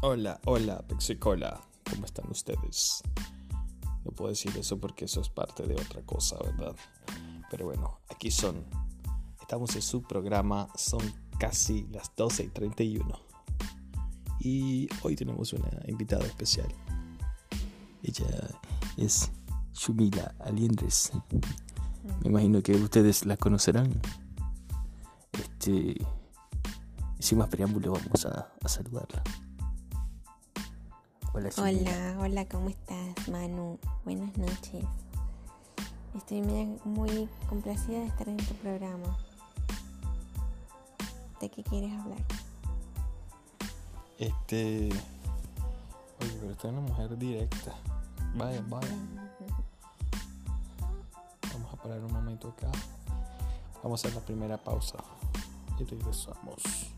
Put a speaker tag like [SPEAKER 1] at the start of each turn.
[SPEAKER 1] Hola, hola, Pexicola. ¿Cómo están ustedes? No puedo decir eso porque eso es parte de otra cosa, ¿verdad? Pero bueno, aquí son. Estamos en su programa, son casi las 12 y 31. Y hoy tenemos una invitada especial. Ella es Shumila Aliendres. Me imagino que ustedes la conocerán. Este. Sin más preámbulo, vamos a, a saludarla.
[SPEAKER 2] Hola, hola, hola, ¿cómo estás, Manu? Buenas noches. Estoy muy complacida de estar en tu programa. ¿De qué quieres hablar?
[SPEAKER 1] Este. Oye, pero esta es una mujer directa. Vaya, vaya. Vamos a parar un momento acá. Vamos a hacer la primera pausa y regresamos.